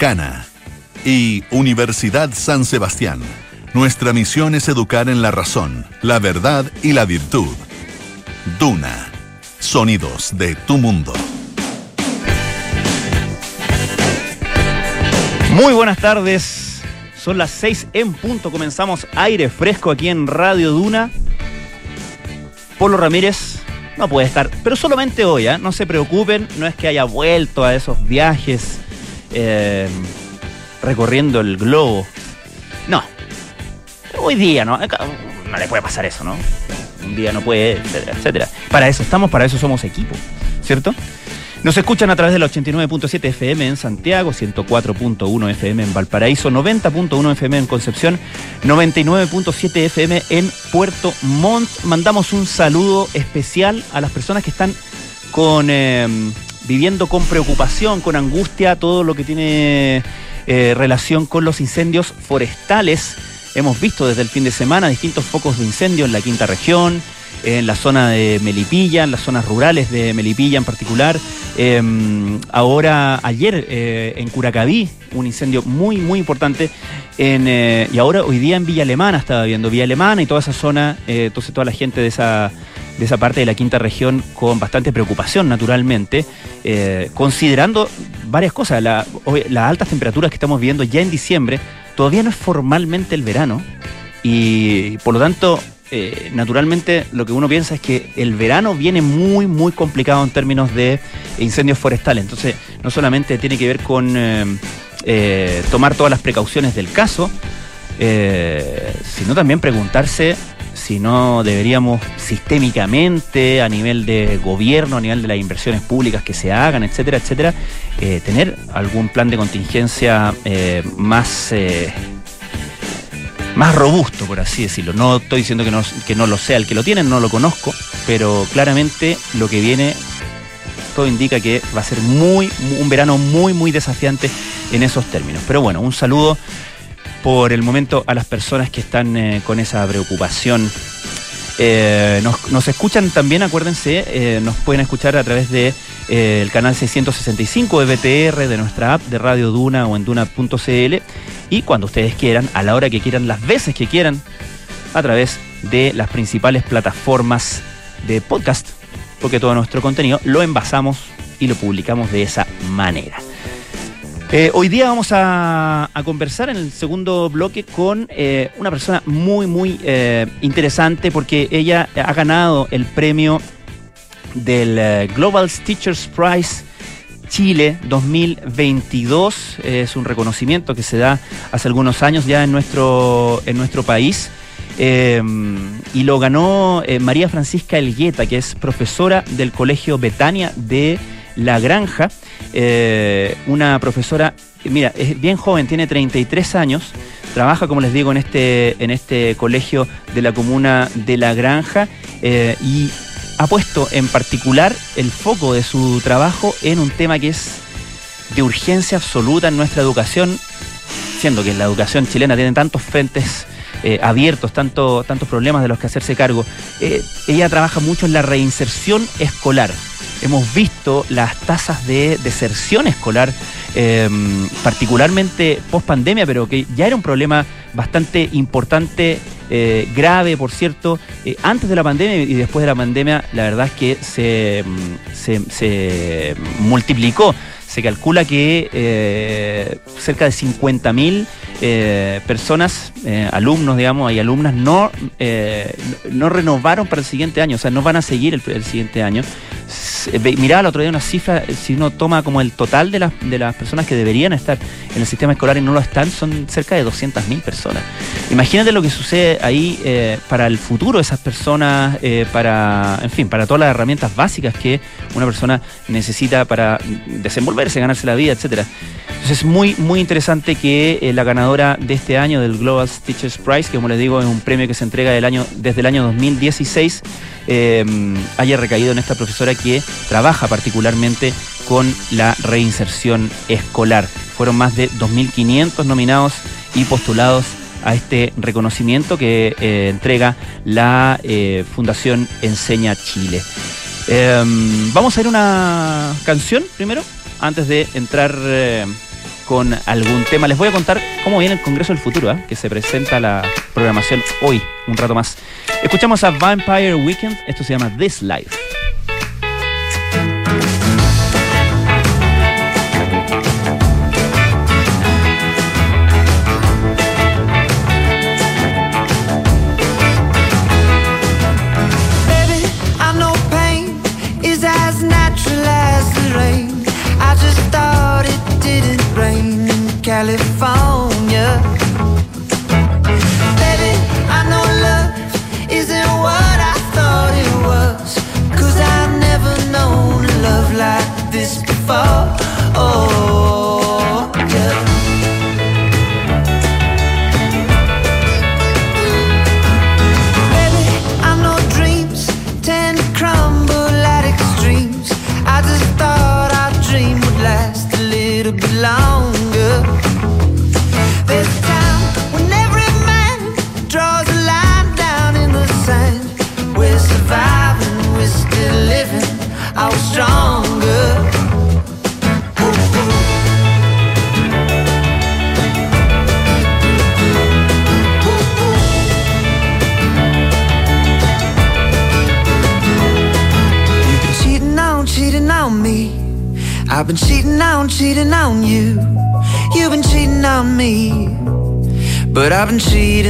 Arcana y Universidad San Sebastián. Nuestra misión es educar en la razón, la verdad y la virtud. Duna. Sonidos de tu mundo. Muy buenas tardes. Son las 6 en punto. Comenzamos aire fresco aquí en Radio Duna. Polo Ramírez no puede estar, pero solamente hoy, ¿eh? no se preocupen, no es que haya vuelto a esos viajes eh, recorriendo el globo. No. Hoy día, ¿no? No le puede pasar eso, ¿no? Un día no puede, etcétera, etcétera. Para eso estamos, para eso somos equipo, ¿cierto? Nos escuchan a través del 89.7 FM en Santiago, 104.1 FM en Valparaíso, 90.1 FM en Concepción, 99.7 FM en Puerto Montt. Mandamos un saludo especial a las personas que están con eh, viviendo con preocupación, con angustia, todo lo que tiene eh, relación con los incendios forestales. Hemos visto desde el fin de semana distintos focos de incendio en la quinta región, en la zona de Melipilla, en las zonas rurales de Melipilla en particular. Em, ahora, ayer eh, en Curacaví, un incendio muy, muy importante. Eh, y ahora, hoy día en Villa Alemana estaba viendo, Villa Alemana y toda esa zona, eh, entonces toda la gente de esa, de esa parte de la quinta región con bastante preocupación, naturalmente, considerando varias cosas. las altas temperaturas que estamos viendo ya en diciembre, todavía no es formalmente el verano. Y por lo tanto, eh, naturalmente lo que uno piensa es que el verano viene muy, muy complicado en términos de incendios forestales. Entonces, no solamente tiene que ver con eh, eh, tomar todas las precauciones del caso, sino también preguntarse si no deberíamos sistémicamente, a nivel de gobierno, a nivel de las inversiones públicas que se hagan, etcétera, etcétera, tener algún plan de contingencia más más robusto, por así decirlo. No estoy diciendo que no, que no lo sea el que lo tiene, no lo conozco, pero claramente lo que viene, todo indica que va a ser muy, un verano muy, muy desafiante en esos términos. Pero bueno, un saludo por el momento a las personas que están eh, con esa preocupación. Eh, nos, escuchan también, acuérdense, eh, nos pueden escuchar a través de el canal 665 de BTR, de nuestra app de Radio Duna o en duna.cl y cuando ustedes quieran, a la hora que quieran, las veces que quieran, a través de las principales plataformas de podcast, porque todo nuestro contenido lo envasamos y lo publicamos de esa manera. Eh, hoy día vamos a, conversar en el segundo bloque con eh, una persona muy, muy eh, interesante porque ella ha ganado el premio del Global Teachers Prize Chile 2022. Es un reconocimiento que se da hace algunos años ya en nuestro, en nuestro país. Eh, y lo ganó eh, María Francisca Elgueta, que es profesora del Colegio Betania de La Granja. Eh, una profesora, mira, es bien joven, tiene 33 años. Trabaja, como les digo, en este, en este colegio de la comuna de La Granja y ha puesto en particular el foco de su trabajo en un tema que es de urgencia absoluta en nuestra educación, siendo que la educación chilena tiene tantos frentes eh, abiertos, tanto, tantos problemas de los que hacerse cargo. Eh, ella trabaja mucho en la reinserción escolar. Hemos visto las tasas de deserción escolar, em, particularmente post pandemia, pero que ya era un problema bastante importante eh, grave, por cierto, eh, antes de la pandemia y después de la pandemia, la verdad es que se, mm, se, se multiplicó. Se calcula que eh, cerca de 50.000 eh, personas, alumnos, digamos, y alumnas no, no renovaron para el siguiente año, o sea, no van a seguir el, el siguiente año. Miraba el otro día una cifra, si uno toma como el total de las, de las personas que deberían estar en el sistema escolar y no lo están, son cerca de 200.000 personas. Imagínate lo que sucede ahí eh, para el futuro de esas personas, eh, para, en fin, para todas las herramientas básicas que una persona necesita para desenvolverse, ganarse la vida, etcétera. Entonces es muy, muy interesante que eh, la ganadora de este año del Global Teachers Prize, que como les digo es un premio que se entrega desde el año 2016, haya recaído en esta profesora que trabaja particularmente con la reinserción escolar. Fueron más de 2.500 nominados y postulados a este reconocimiento que eh, entrega la eh, Fundación Enseña Chile. Vamos a ir una canción primero, antes de entrar eh, con algún tema. Les voy a contar cómo viene el Congreso del Futuro, ¿eh? que se presenta la programación hoy, un rato más. Escuchamos a Vampire Weekend, esto se llama This Life. street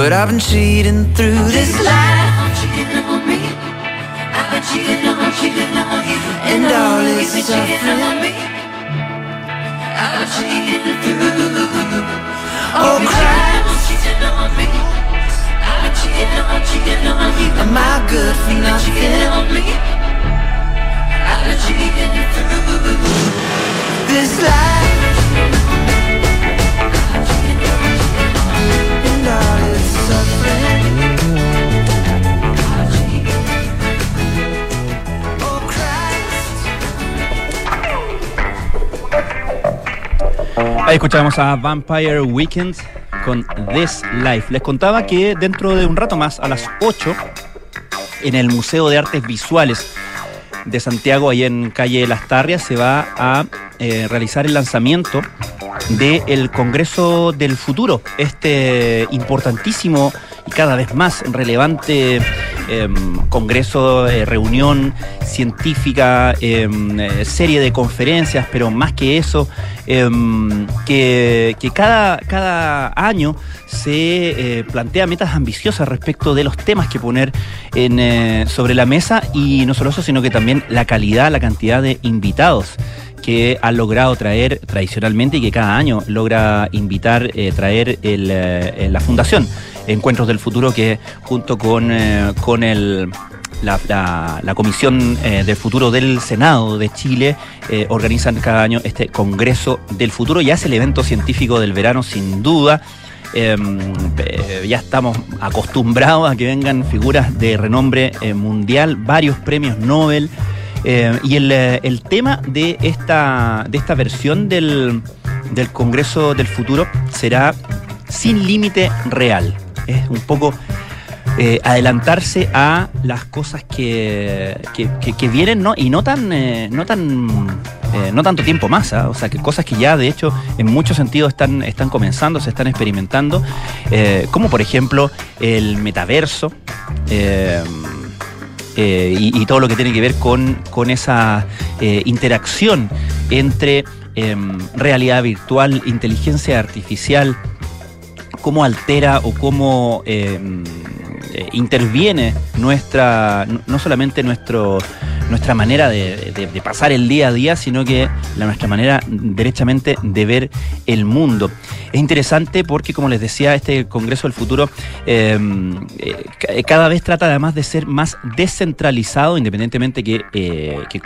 But I've been cheating through this life. I'm cheating on me. I've been cheating on, cheating on you. And all this suffering. On me. I've been cheating through. Oh, Christ. cheating on me. I've been cheating on, cheating on you. Am I good for nothing? Ahí escuchamos a Vampire Weekend con This Life. Les contaba que dentro de un rato más, a las 8, en el Museo de Artes Visuales de Santiago, ahí en calle Las Tarrias, se va a eh, realizar el lanzamiento del Congreso del Futuro, este importantísimo cada vez más relevante em, congreso, eh, reunión científica, em, eh, serie de conferencias, pero más que eso, em, que, cada, cada año se plantea metas ambiciosas respecto de los temas que poner sobre la mesa y no solo eso, sino que también la calidad, la cantidad de invitados que ha logrado traer tradicionalmente y que cada año logra invitar, eh, traer eh, la Fundación Encuentros del Futuro, que junto con, eh, con el, la, Comisión del Futuro del Senado de Chile organizan cada año este Congreso del Futuro. Ya es el evento científico del verano, sin duda. Em, ya estamos acostumbrados a que vengan figuras de renombre mundial, varios premios Nobel. Eh, y eh, el, tema de esta, de esta versión del, Congreso del Futuro será sin límite real. Es un poco eh, adelantarse a las cosas que, que, vienen ¿no? y no tan, no tan no tanto tiempo más, ¿ah? o sea, que cosas que ya de hecho en muchos sentidos están, están comenzando, se están experimentando, como por ejemplo el metaverso. Eh, y, todo lo que tiene que ver con, esa eh, interacción entre em, realidad virtual, inteligencia artificial, cómo altera o cómo em, eh, interviene nuestra, no solamente nuestro nuestra manera de, pasar el día a día, sino que la, nuestra manera derechamente de ver el mundo. Es interesante porque, como les decía, este Congreso del Futuro em, eh, cada vez trata además de ser más descentralizado, independientemente que, eh, que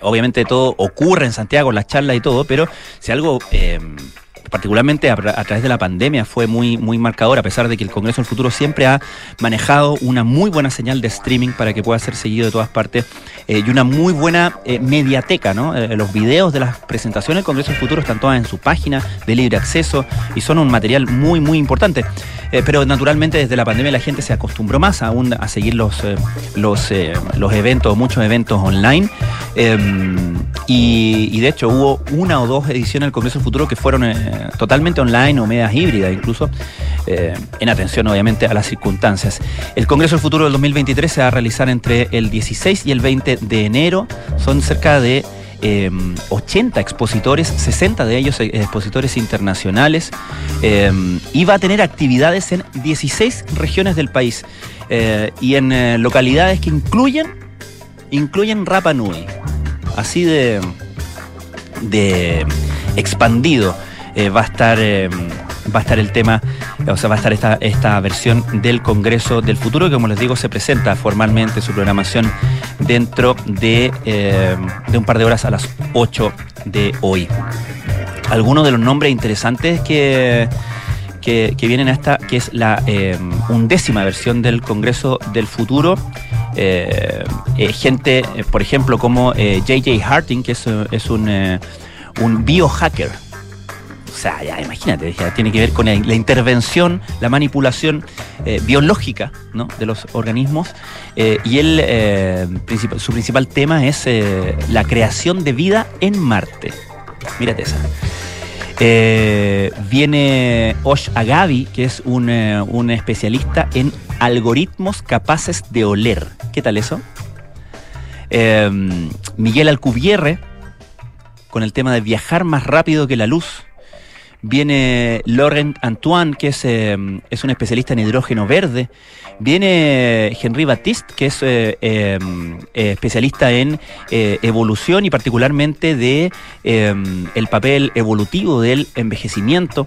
obviamente todo ocurre en Santiago, las charlas y todo, pero si algo em, particularmente a, través de la pandemia, fue muy, muy marcador, a pesar de que el Congreso del Futuro siempre ha manejado una muy buena señal de streaming para que pueda ser seguido de todas partes eh, y una muy buena eh, mediateca, ¿no? Eh, los videos de las presentaciones del Congreso del Futuro están todas en su página de libre acceso y son un material muy, muy importante. pero naturalmente desde la pandemia la gente se acostumbró más aún a seguir los, los, los eventos, muchos eventos online. Em, y, de hecho hubo una o dos ediciones del Congreso del Futuro que fueron totalmente online o medias híbridas incluso, eh, en atención obviamente a las circunstancias. El Congreso del Futuro del 2023 se va a realizar entre el 16 y el 20 de enero. Son cerca de 80 eh, expositores, 60 de ellos eh, expositores internacionales, y va a tener actividades en 16 regiones del país y en localidades que incluyen, incluyen Rapa Nui. Así de, de expandido. Eh, va a estar eh, va a estar el tema, o sea, va a estar esta, esta versión del Congreso del Futuro, que como les digo, se presenta formalmente su programación dentro de, eh, de un par de horas a las 8 de hoy. Algunos de los nombres interesantes que, que, vienen a esta, que es la undécima versión del Congreso del Futuro. gente, por ejemplo, como JJ Harting, que es, es un, un biohacker sea, ya imagínate, tiene que ver con la, intervención, la manipulación eh, biológica de los organismos. Eh, y él, eh, su principal tema es la creación de vida en Marte. Mírate esa. viene Osh Agavi, que es un, especialista en algoritmos capaces de oler. ¿Qué tal eso? Miguel Alcubierre, con el tema de viajar más rápido que la luz. Viene Laurent Antoine, que es, eh, es un especialista en hidrógeno verde. Viene Henri Baptiste, que es eh, eh, especialista en evolución y particularmente de el papel evolutivo del envejecimiento.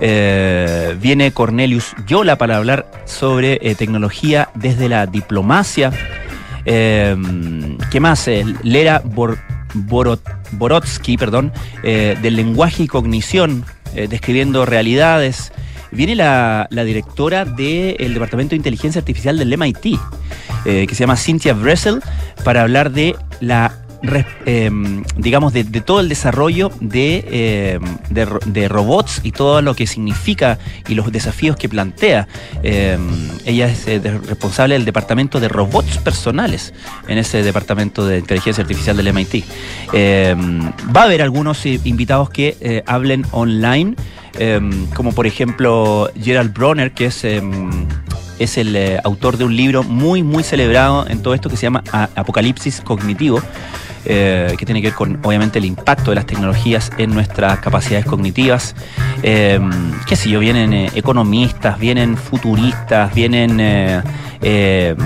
viene Cornelius Yola para hablar sobre tecnología desde la diplomacia. ¿Qué más? Lera Borotsky, perdón, eh, del lenguaje y cognición, eh, describiendo realidades. Viene la, directora del Departamento de Inteligencia Artificial del MIT, eh, que se llama Cynthia Bressel, para hablar de la Em, digamos, de, todo el desarrollo em, de, robots y todo lo que significa y los desafíos que plantea. Em, ella es eh, responsable del departamento de robots personales en ese departamento de inteligencia artificial del MIT. va a haber algunos eh, invitados que eh, hablen online, como por ejemplo Gerald Bronner, que es es el eh, autor de un libro muy, muy celebrado en todo esto que se llama Apocalipsis Cognitivo. Eh, que tiene que ver con, obviamente, el impacto de las tecnologías en nuestras capacidades cognitivas. Eh, qué sé yo, vienen economistas, vienen futuristas, vienen eh,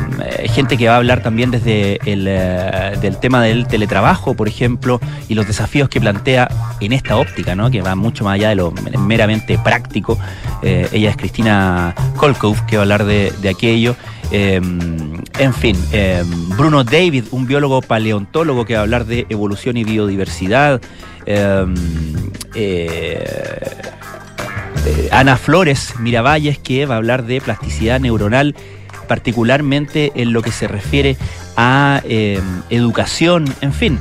gente que va a hablar también desde el eh, del tema del teletrabajo, por ejemplo, y los desafíos que plantea en esta óptica, ¿no? que va mucho más allá de lo meramente práctico. Eh, ella es Cristina Kolkov, que va a hablar de, aquello. En fin, Bruno David, un biólogo paleontólogo que va a hablar de evolución y biodiversidad. Ana Flores Miravalles, que va a hablar de plasticidad neuronal particularmente en lo que se refiere a eh, educación, en fin.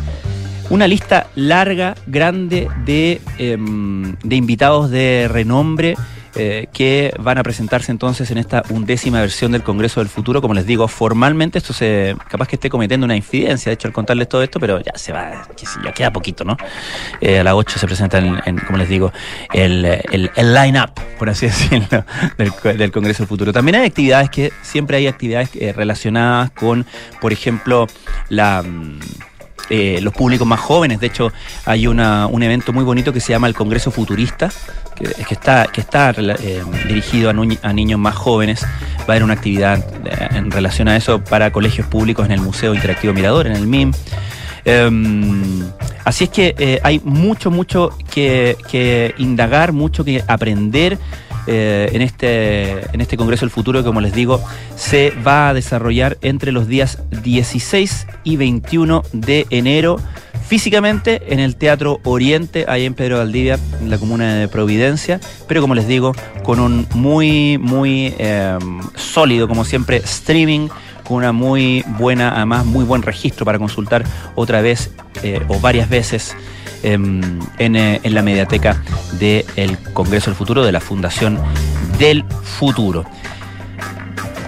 Una lista larga, grande de, em, de invitados de renombre eh, que van a presentarse entonces en esta undécima versión del Congreso del Futuro. Como les digo, formalmente esto se capaz que esté cometiendo una infidencia, de hecho, al contarles todo esto, pero ya se va, ya queda poquito, ¿no? Eh, a las 8 se presenta, en, como les digo, el, el, line-up, por así decirlo, del, Congreso del Futuro. También hay actividades que, siempre hay actividades eh, relacionadas con, por ejemplo, la... Mm, los públicos más jóvenes. De hecho, hay una, un evento muy bonito que se llama el Congreso Futurista, que, está, que está eh, dirigido a, niños más jóvenes. Va a haber una actividad eh, en relación a eso para colegios públicos en el Museo Interactivo Mirador, en el MIM. Em, así es que eh, hay mucho, mucho que, indagar, mucho que aprender. En, este, en este Congreso del Futuro, como les digo, se va a desarrollar entre los días 16 y 21 de enero físicamente en el Teatro Oriente, ahí en Pedro Valdivia, en la comuna de Providencia, pero como les digo, con un muy, muy em, sólido, como siempre, streaming, con una muy buena, además muy buen registro para consultar otra vez eh, o varias veces em, eh, en, la mediateca del Congreso del Futuro de la Fundación del Futuro.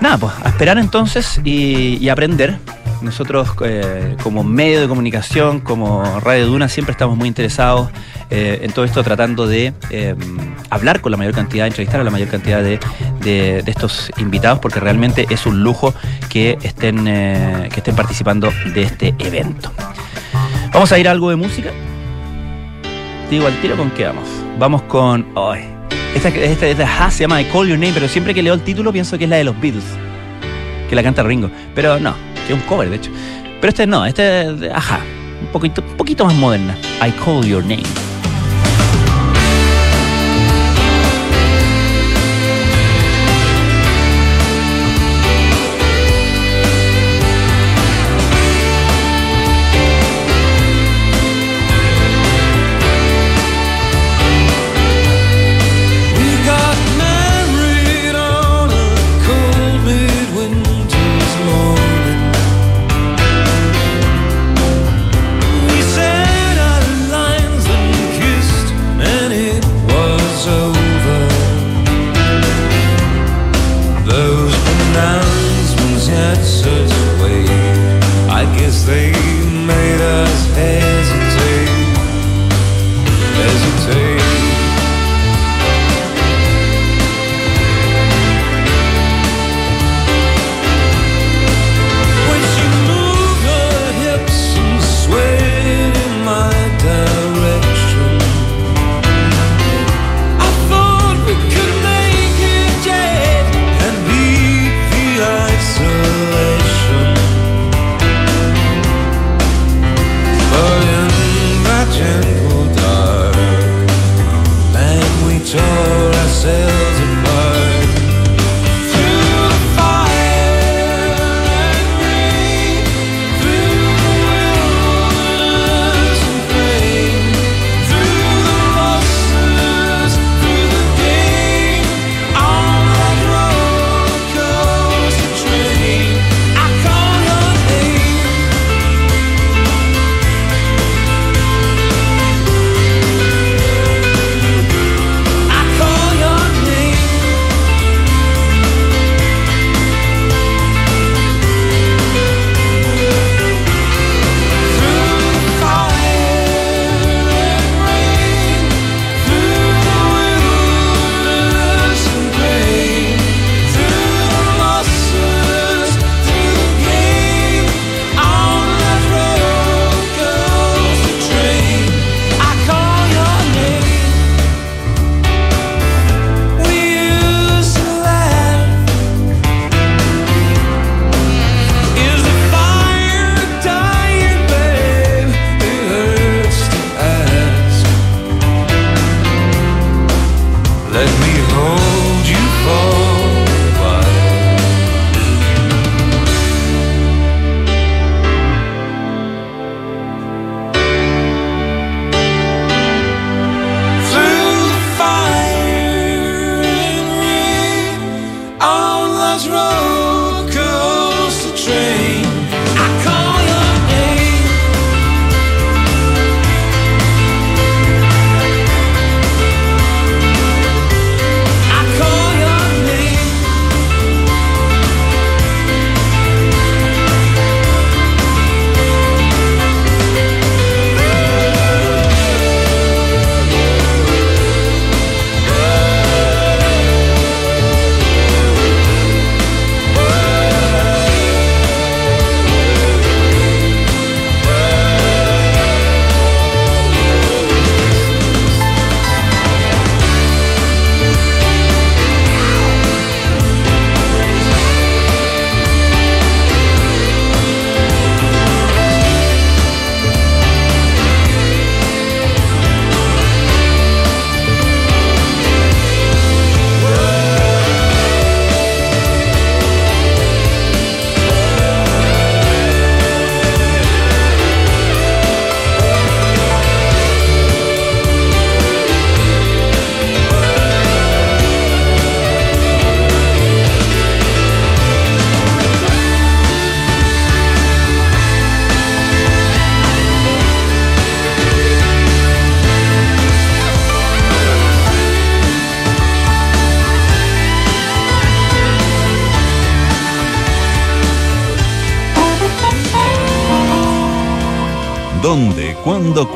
Nada, pues a esperar entonces y aprender nosotros eh, como medio de comunicación, como Radio Duna, siempre estamos muy interesados eh, en todo esto, tratando de em, hablar con la mayor cantidad, entrevistar a la mayor cantidad de, estos invitados, porque realmente es un lujo que estén, eh, que estén participando de este evento. Vamos a ir a algo de música. Digo al tiro con qué vamos. Vamos con. esta, esta, esta, se llama I Call Your Name, pero siempre que leo el título pienso que es la de los Beatles, que la canta Ringo. Pero no, es un cover de hecho. Pero este no, este, ajá, un poquito, un poquito más moderna. I Call Your Name.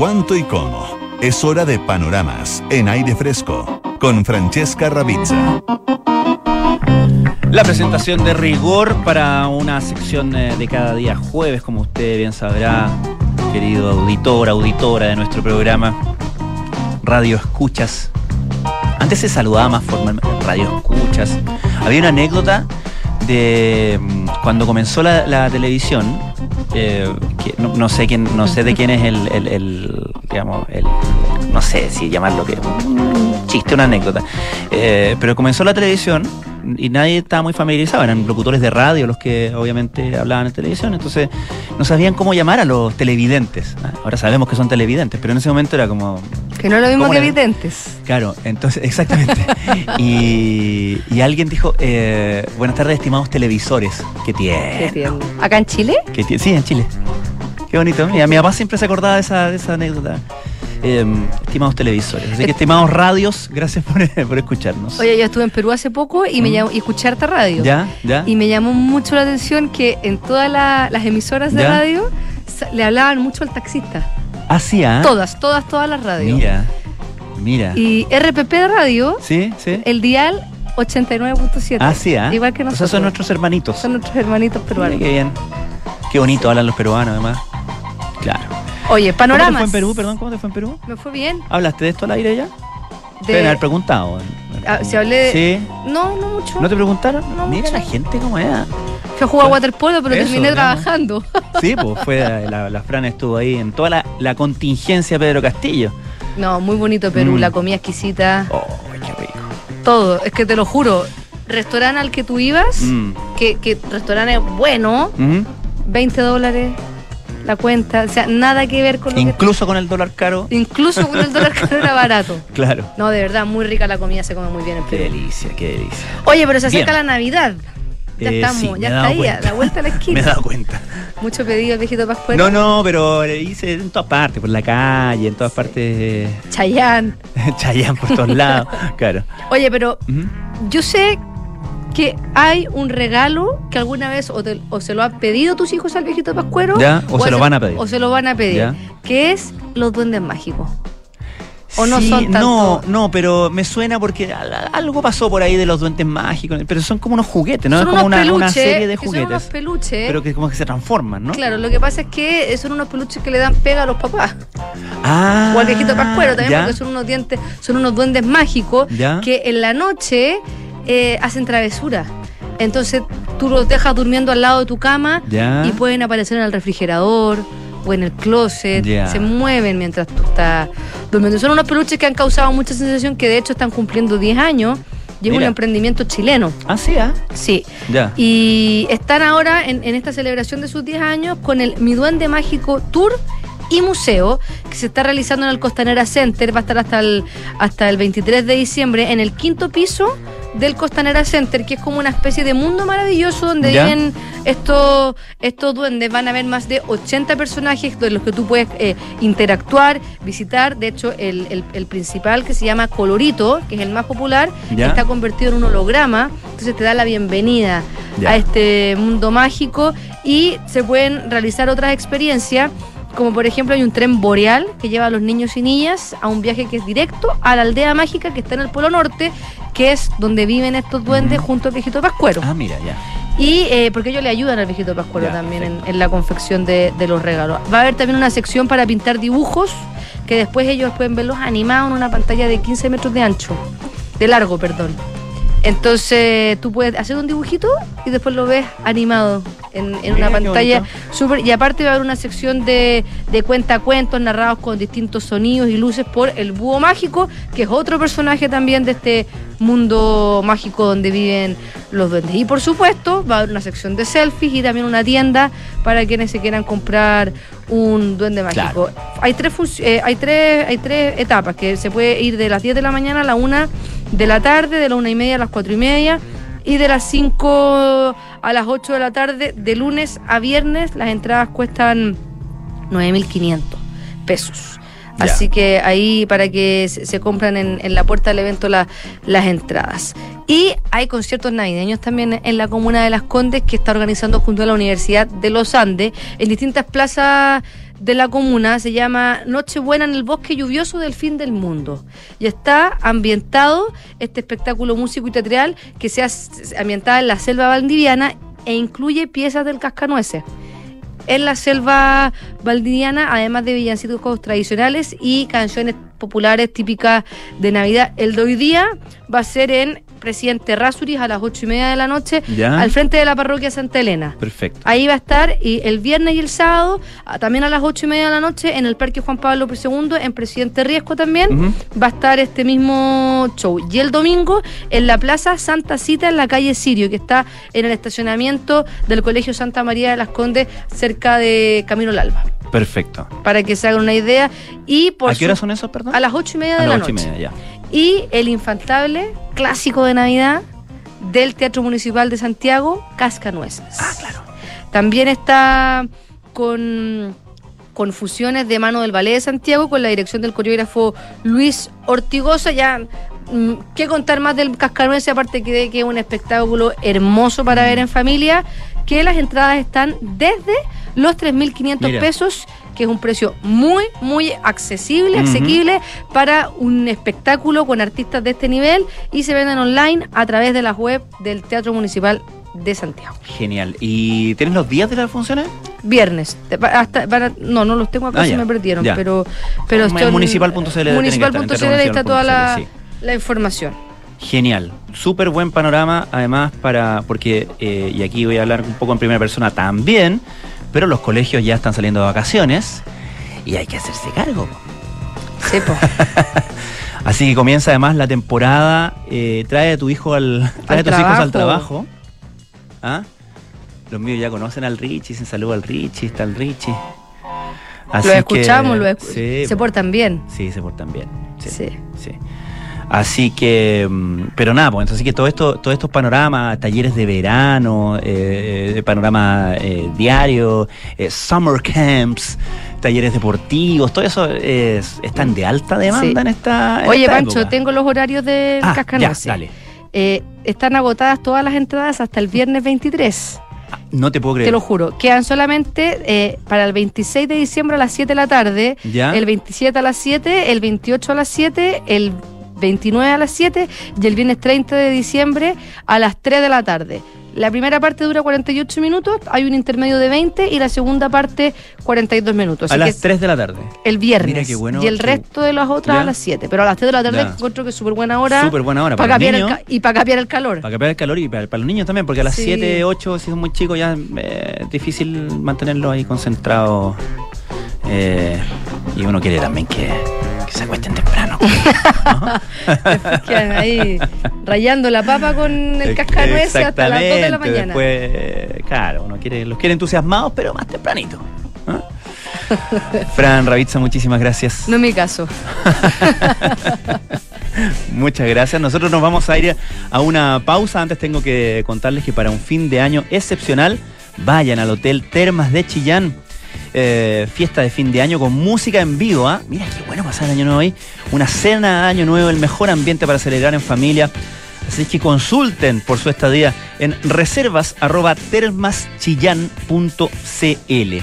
Cuánto y cómo? Es hora de panoramas en aire fresco con Francesca Ravizza. La presentación de rigor para una sección eh, de cada día jueves, como usted bien sabrá, querido auditor, auditora de nuestro programa Radio Escuchas. Antes se saludaba más formalmente Radio Escuchas. Había una anécdota de mm, cuando comenzó la, televisión, eh, no, sé quién, no sé de quién es el, el- el, digamos, el, no sé si llamarlo que un chiste, una anécdota. Eh, pero comenzó la televisión y nadie estaba muy familiarizado, eran locutores de radio los que obviamente hablaban en televisión, entonces no sabían cómo llamar a los televidentes. Ah, Ahora sabemos que son televidentes, pero en ese momento era como, Que no es lo mismo ¿Cómo que videntes. Claro, entonces, exactamente. y, y alguien dijo, eh, buenas tardes, estimados televisores. ¿Qué tiene? ¿Acá en Chile? ¿Qué tie- Sí, en Chile. Qué bonito. Mira, mi papá siempre se acordaba de esa, de esa anécdota. Eh, estimados televisores. Así que, estimados radios, gracias por, por escucharnos. Oye, yo estuve en Perú hace poco y me Mm. llamó, y escuché harta radio. ¿Ya? ¿Ya? Y me llamó mucho la atención que en todas la- las emisoras de ¿Ya? radio le hablaban mucho al taxista. Así, ¿ah? Todas, todas, todas las radios. Mira, mira. Y RPP de radio, ¿Sí? ¿Sí? el dial 89.7. Así, ¿ah? Igual que O sea, nosotros. son nuestros hermanitos. Son nuestros hermanitos Mira, peruanos. qué bien. Qué bonito hablan los peruanos, además. Claro. Oye, ¿Cómo te fue en Perú? Perdón, ¿cómo te fue en Perú? Me fue bien. ¿Hablaste de esto al aire ya? De- Deben haber preguntado. Ah, si hablé de- Sí. No, no mucho. ¿No te preguntaron? No Mira mucho. la gente cómo es. Fui a jugar waterpolo, pero Eso, terminé trabajando. Sí, pues fue la, la Fran estuvo ahí en toda la, la contingencia Pedro Castillo. No, muy bonito Perú, Mm. la comida exquisita, Oh, qué rico. todo. Es que te lo juro, restaurante al que tú ibas, Mm. que, que restaurante bueno, Ujú. 20 dólares la cuenta, o sea, nada que ver con lo Incluso con el dólar caro. Incluso con el dólar no era barato. Claro. No, de verdad, muy rica la comida, se come muy bien en Qué Perú. delicia, qué delicia. Oye, pero se acerca Bien. la Navidad. Ya Eh, estamos, sí, ya está ahí, a la vuelta a la Me he esquina. dado cuenta. Mucho pedido el viejito Pascual. No, no, pero le hice en todas partes, por la calle, en todas partes. Chayán. Chayán por todos lados. Claro. Oye, pero yo sé que hay un regalo que alguna vez o, te- o se lo han pedido tus hijos al viejito Pascuero. Ya, o se lo van a pedir. O se lo van a pedir. Ya. Que es los duendes mágicos. ¿O no Sí, son tanto? No, no, pero me suena porque al- algo pasó por ahí de los duendes mágicos, pero son como unos juguetes, ¿no? son es como unos una, peluches. una serie de que son unos juguetes. peluches. Pero que como que se transforman, ¿no? Claro, lo que pasa es que son unos peluches que le dan pega a los papás. Ah, o al viejito Pascuero también, ya. porque son unos dientes, son unos duendes mágicos Ya. que en la noche eh, hacen travesuras. Entonces tú los dejas durmiendo al lado de tu cama y pueden aparecer en el refrigerador o en el closet. Se mueven mientras tú estás durmiendo. Son unos peluches que han causado mucha sensación que de hecho están cumpliendo 10 años y es un emprendimiento chileno. Ah, sí, ah. Sí. Ya. Y están ahora en, en esta celebración de sus 10 años con el Mi Duende Mágico Tour y Museo, que se está realizando en el Costanera Center, va a estar hasta el, hasta el 23 de diciembre en el quinto piso del Costanera Center, que es como una especie de mundo maravilloso donde Ya. viven estos, estos duendes. Van a haber más de 80 personajes de los que tú puedes eh, interactuar, visitar. De hecho, el, el- el principal que se llama Colorito, que es el más popular, Ya. está convertido en un holograma. Entonces te da la bienvenida Ya. a este mundo mágico y se pueden realizar otras experiencias. Como por ejemplo hay un tren boreal que lleva a los niños y niñas a un viaje que es directo a la aldea mágica que está en el Polo Norte, que es donde viven estos duendes junto al viejito Pascuero. Ah, mira, ya. Y eh, porque ellos le ayudan al viejito Pascuero Ya, también en la confección de, de los regalos. Va a haber también una sección para pintar dibujos que después ellos pueden verlos animados en una pantalla de 15 metros de ancho, de largo, perdón. Entonces tú puedes hacer un dibujito y después lo ves animado en, una pantalla súper. Y aparte va a haber una sección de, de cuentacuentos narrados con distintos sonidos y luces por el búho mágico, que es otro personaje también de este mundo mágico donde viven los duendes. Y por supuesto va a haber una sección de selfies y también una tienda para quienes se quieran comprar un duende mágico. Hay tres, eh, hay, tres, hay tres etapas, que se puede ir de las 10 de la mañana a la 1 de la tarde, de la 1 y media a las 4 y media y de las 5 a las 8 de la tarde, de lunes a viernes. Las entradas cuestan 9.500 pesos. Ya. Así que ahí para que se, compran en, en la puerta del evento la- las entradas. Y hay conciertos navideños también en la comuna de Las Condes que está organizando junto a la Universidad de los Andes en distintas plazas de la comuna. Se llama Nochebuena en el bosque lluvioso del fin del mundo. Y está ambientado este espectáculo músico y teatral que se ha ambientada en la selva valdiviana e incluye piezas del cascanueces en la selva valdiviana, además de villancicos tradicionales y canciones populares típicas de Navidad. El de hoy día va a ser en Presidente Rasuris a las ocho y media de la noche, Ya. al frente de la parroquia Santa Elena. Perfecto. Ahí va a estar y el viernes y el sábado, también a las ocho y media de la noche, en el Parque Juan Pablo II, en Presidente Riesco también, va a estar este mismo show. Y el domingo en la Plaza Santa Cita, en la calle Sirio, que está en el estacionamiento del Colegio Santa María de las Condes, cerca de Camino al Alba. Perfecto. Para que se hagan una idea. Y por ¿A qué hora son esos, perdón? A las ocho y media A de las la ocho y noche. media, ya. Y el infantable clásico de Navidad del Teatro Municipal de Santiago, Cascanueces. Ah, claro. También está con, con fusiones de mano del Ballet de Santiago, con la dirección del coreógrafo Luis Ortigosa. Ya, mm, ¿qué contar más del Cascanueces? Aparte que de que es un espectáculo hermoso para ver en familia, que las entradas están desde los 3.500 Mira. pesos que es un precio muy, muy accesible, asequible para un espectáculo con artistas de este nivel y se venden online a través de la web del Teatro Municipal de Santiago. Genial. ¿Y tienes los días de las funciones? Viernes. Hasta, no, no los tengo acá, Ah, se ya, me perdieron, ya. pero, pero municipal.cl Municipal.cl está toda la, la información. Genial, súper buen panorama, además para, porque, eh, y aquí voy a hablar un poco en primera persona también, pero los colegios ya están saliendo de vacaciones y hay que hacerse cargo. Sí, po. Así que comienza además la temporada, eh, trae a tu hijo al, trae a tus hijos al trabajo. ¿Ah? Los míos ya conocen al Richie, se saluda al Richie, está el Richie. Así lo que- escuchamos, lo escu- sí, se po. portan bien. Sí, se portan bien. Sí. Sí. sí. Así que, mm, pero nada, pues así que todo esto, todos estos panoramas, talleres de verano, eh, eh, panorama eh, diario, eh, summer camps, talleres deportivos, todo eso es, están de alta demanda Sí. en esta. en Oye, esta Pancho, época. tengo los horarios de Ah, Cascanueces. ya, dale. Están agotadas todas las entradas hasta el viernes 23. No te puedo creer. Te lo juro. Quedan solamente para el 26 de diciembre a las 7 de la tarde, ¿Ya? el 27 a las 7, el 28 a las 7, el 29 a las 7 y el viernes 30 de diciembre a las 3 de la tarde. La primera parte dura 48 minutos, hay un intermedio de 20 y la segunda parte 42 minutos. a las que 3 de la tarde. el viernes Mira qué bueno y el resto de las otras ¿Ya? a las 7. Pero a las 3 de la tarde Ya. encuentro que es súper buena hora. Súper buena hora para para capear el y para capear el calor. Para cambiar el calor y para, para los niños también, porque a las Sí. 7, 8, si son muy chicos, ya eh, es difícil mantenerlos ahí concentrados. Eh, y uno quiere también que, que se acuesten temprano. Quedan ahí rayando la papa con el cascanueces hasta las 2 de la mañana. Después, claro, uno quiere, los quiere entusiasmados, pero más tempranito. Fran Ravizza, muchísimas gracias. No es mi caso. Muchas gracias. Nosotros nos vamos a ir a una pausa. Antes tengo que contarles que para un fin de año excepcional, vayan al Hotel Termas de Chillán. Eh, fiesta de fin de año con música en vivo. ¿ah? Mira qué bueno pasar el año nuevo ahí. Una cena de año nuevo, el mejor ambiente para celebrar en familia. Así que consulten por su estadía en reservas.termaschillán.cl.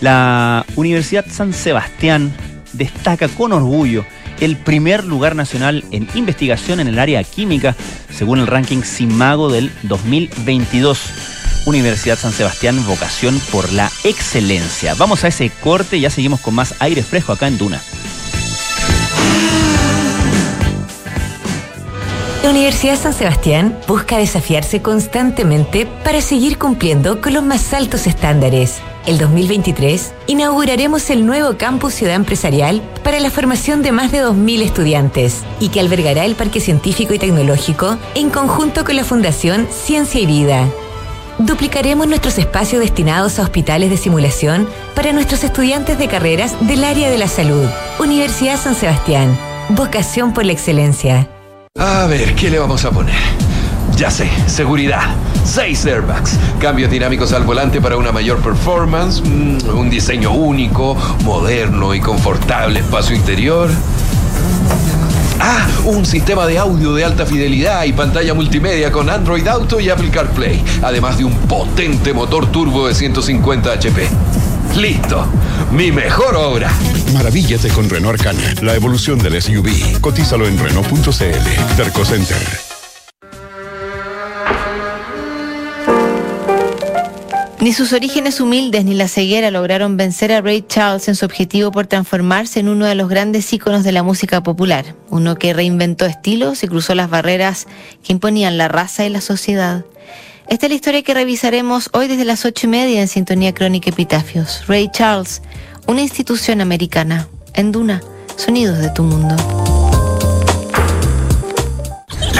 La Universidad San Sebastián destaca con orgullo el primer lugar nacional en investigación en el área química, según el ranking Simago del 2022. Universidad San Sebastián, vocación por la excelencia. Vamos a ese corte y ya seguimos con más aire fresco acá en Duna. La Universidad San Sebastián busca desafiarse constantemente para seguir cumpliendo con los más altos estándares. El 2023 inauguraremos el nuevo campus Ciudad Empresarial para la formación de más de 2.000 estudiantes y que albergará el Parque Científico y Tecnológico en conjunto con la Fundación Ciencia y Vida. Duplicaremos nuestros espacios destinados a hospitales de simulación para nuestros estudiantes de carreras del área de la salud. Universidad San Sebastián. Vocación por la excelencia. A ver, ¿qué le vamos a poner? Ya sé, seguridad. Seis airbags. Cambios dinámicos al volante para una mayor performance. mm, un diseño único, moderno y confortable espacio interior. Ah, un sistema de audio de alta fidelidad y pantalla multimedia con Android Auto y Apple CarPlay, además de un potente motor turbo de 150 HP. Listo, mi mejor obra. Maravíllate con Renault Arcana, la evolución del SUV. Cotízalo en Renault.cl. Terco Center. Ni sus orígenes humildes ni la ceguera lograron vencer a Ray Charles en su objetivo por transformarse en uno de los grandes íconos de la música popular, uno que reinventó estilos y cruzó las barreras que imponían la raza y la sociedad. Esta es la historia que revisaremos hoy desde las ocho y media en Sintonía Crónica Epitafios. Ray Charles, una institución americana. En Duna, sonidos de tu mundo.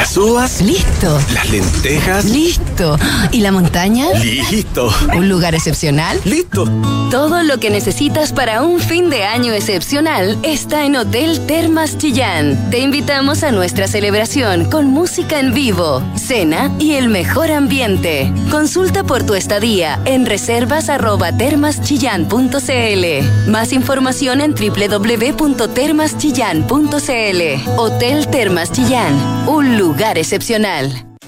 Las uvas, Listo, las lentejas, listo. ¿Y la montaña? listo, ¿Un lugar excepcional? listo. Todo lo que necesitas para un fin de año excepcional está en Hotel Termas Chillán. Te invitamos a nuestra celebración con música en vivo, cena y el mejor ambiente. Consulta por tu estadía en reservas@termaschillán.cl. Más información en www.termaschillán.cl. Hotel Termas Chillán, un lugar excepcional.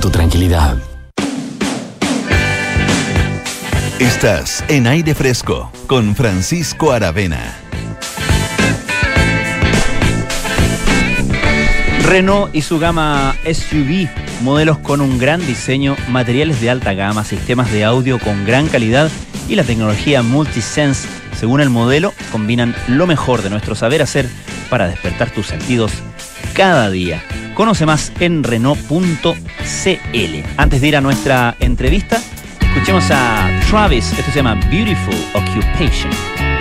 tu tranquilidad. Estás en aire fresco con Francisco Aravena. Renault y su gama SUV, modelos con un gran diseño, materiales de alta gama, sistemas de audio con gran calidad y la tecnología Multisense, según el modelo, combinan lo mejor de nuestro saber hacer para despertar tus sentidos cada día. Conoce más en Renault.cl. Antes de ir a nuestra entrevista, escuchemos a Travis, esto se llama Beautiful Occupation.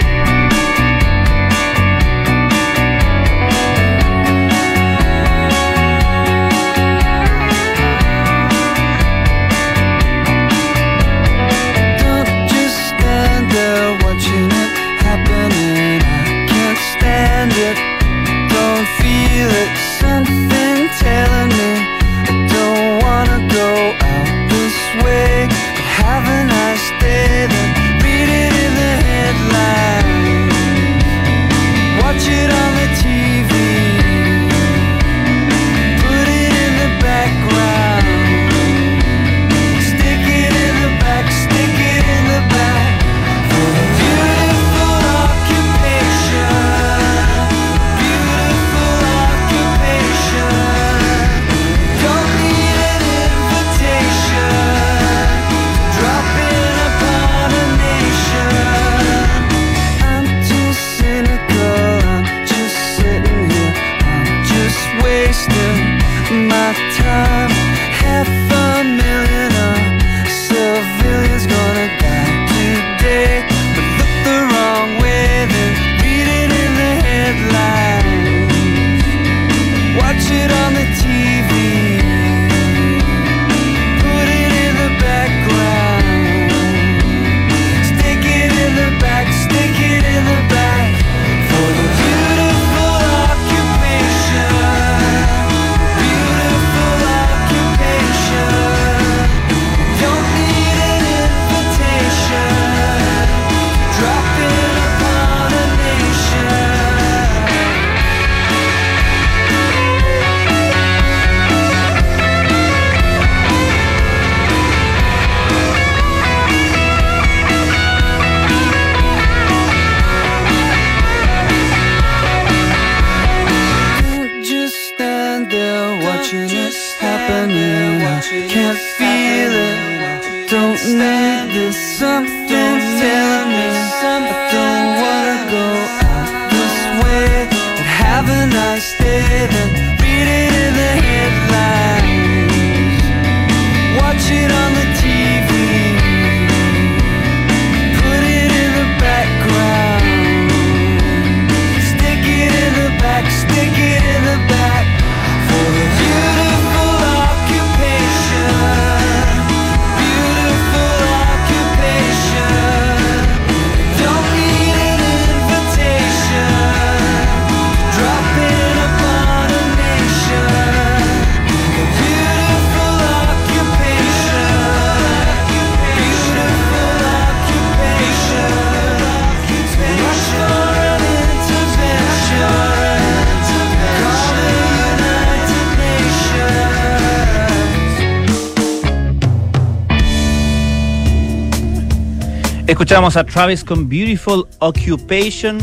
Escuchamos a Travis con Beautiful Occupation.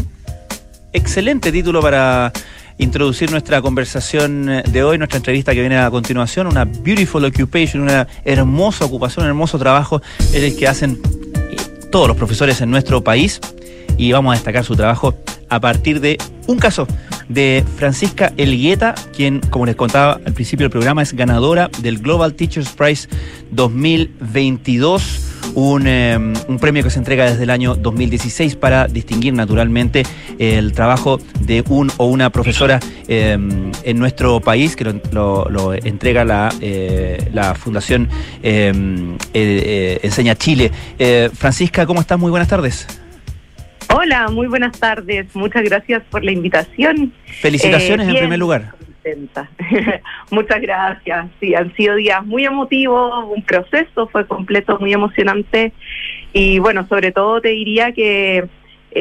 Excelente título para introducir nuestra conversación de hoy, nuestra entrevista que viene a continuación. Una Beautiful Occupation, una hermosa ocupación, un hermoso trabajo es el que hacen eh, todos los profesores en nuestro país y vamos a destacar su trabajo a partir de un caso de Francisca Elgueta, quien, como les contaba al principio del programa, es ganadora del Global Teachers Prize 2022, un, eh, un premio que se entrega desde el año 2016 para distinguir naturalmente el trabajo de un o una profesora eh, en nuestro país, que lo, lo- lo entrega la, eh, la Fundación eh, eh, eh, Enseña Chile. Eh, Francisca, ¿cómo estás? Muy buenas tardes. Hola, muy buenas tardes. Muchas gracias por la invitación. Felicitaciones en primer lugar. Muchas gracias. Sí, han sido días muy emotivos, un proceso fue completo, muy emocionante. Y bueno, sobre todo te diría que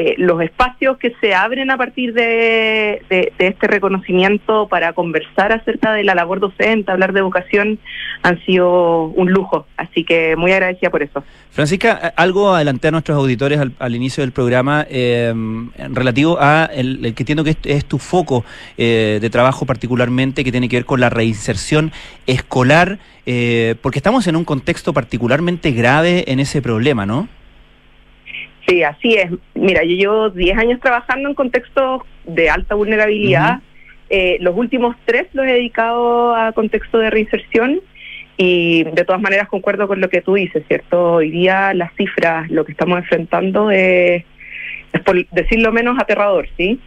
eh, los espacios que se abren a partir de, este reconocimiento para conversar acerca de la labor docente, hablar de educación, han sido un lujo. Así que muy agradecida por eso. Francisca, algo adelanté a nuestros auditores al, al inicio del programa eh, relativo a el, el que entiendo que es, es tu foco eh, de trabajo particularmente, que tiene que ver con la reinserción escolar, eh, porque estamos en un contexto particularmente grave en ese problema, ¿no? Sí, así es. Mira, yo llevo 10 años trabajando en contextos de alta vulnerabilidad. Eh, los últimos tres los he dedicado a contexto de reinserción y de todas maneras concuerdo con lo que tú dices, ¿cierto? Hoy día las cifras, lo que estamos enfrentando es, es por decirlo menos aterrador, ¿sí?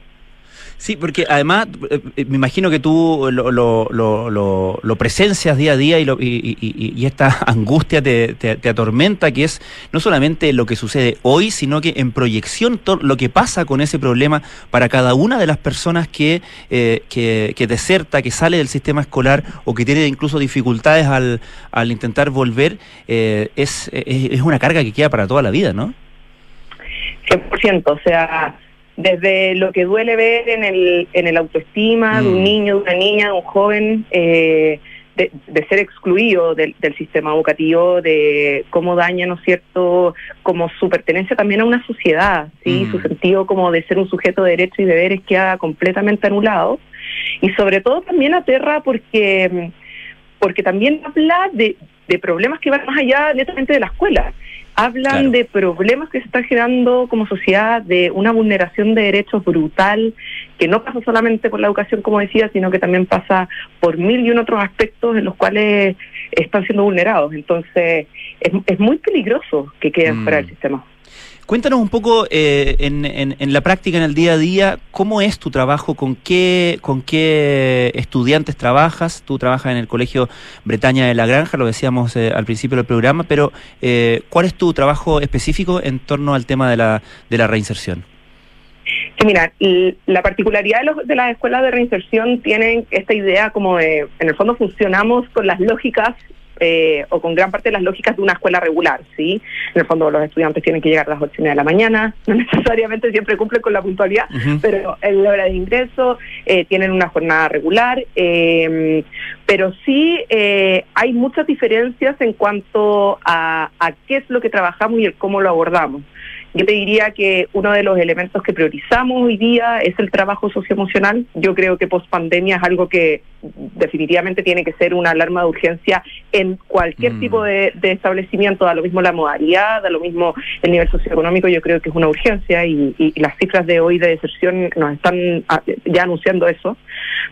Sí, porque además eh, eh, me imagino que tú lo, lo, lo, lo- presencias día a día y, y, y- y- esta angustia te, te- atormenta, que es no solamente lo que sucede hoy, sino que en proyección to- lo que pasa con ese problema para cada una de las personas que, eh, que, que deserta, que sale del sistema escolar o que tiene incluso dificultades al, al intentar volver, eh, es, es, es una carga que queda para toda la vida, ¿no? 100%, o sea, desde lo que duele ver en el, en el autoestima de un Mm. niño, de una niña, de un joven, eh, de, de ser excluido del, del sistema educativo, de cómo daña, ¿no es cierto?, como su pertenencia también a una sociedad, ¿sí? Mm. Su sentido como de ser un sujeto de derechos y deberes queda completamente anulado. Y sobre todo también aterra porque, porque también habla de, de problemas que van más allá netamente de la escuela hablan de problemas que se están generando como sociedad, de una vulneración de derechos brutal, que no pasa solamente por la educación, como decía, sino que también pasa por mil y un otros aspectos en los cuales están siendo vulnerados. Entonces, es, es muy peligroso que queden Mm. fuera del sistema. Cuéntanos un poco eh, en, en- en la práctica, en el día a día, cómo es tu trabajo, con qué, con qué estudiantes trabajas. Tú trabajas en el Colegio Bretaña de la Granja, lo decíamos eh, al principio del programa, pero eh, ¿cuál es tu trabajo específico en torno al tema de la, de la reinserción? Sí, mira, la particularidad de, los- de las escuelas de reinserción tienen esta idea como de, en el fondo funcionamos con las lógicas eh, o con gran parte de las lógicas de una escuela regular, ¿sí? En el fondo los estudiantes tienen que llegar a las ocho y media de la mañana, no necesariamente siempre cumplen con la puntualidad, pero en la hora de ingreso eh, tienen una jornada regular, eh, pero sí eh, hay muchas diferencias en cuanto a, a qué es lo que trabajamos y el cómo lo abordamos. Yo te diría que uno de los elementos que priorizamos hoy día es el trabajo socioemocional. Yo creo que post pandemia es algo que definitivamente tiene que ser una alarma de urgencia en cualquier Mm. tipo de, de establecimiento, da lo mismo la modalidad, da lo mismo el nivel socioeconómico, yo creo que es una urgencia y, y las cifras de hoy de deserción nos están ah, ya anunciando eso,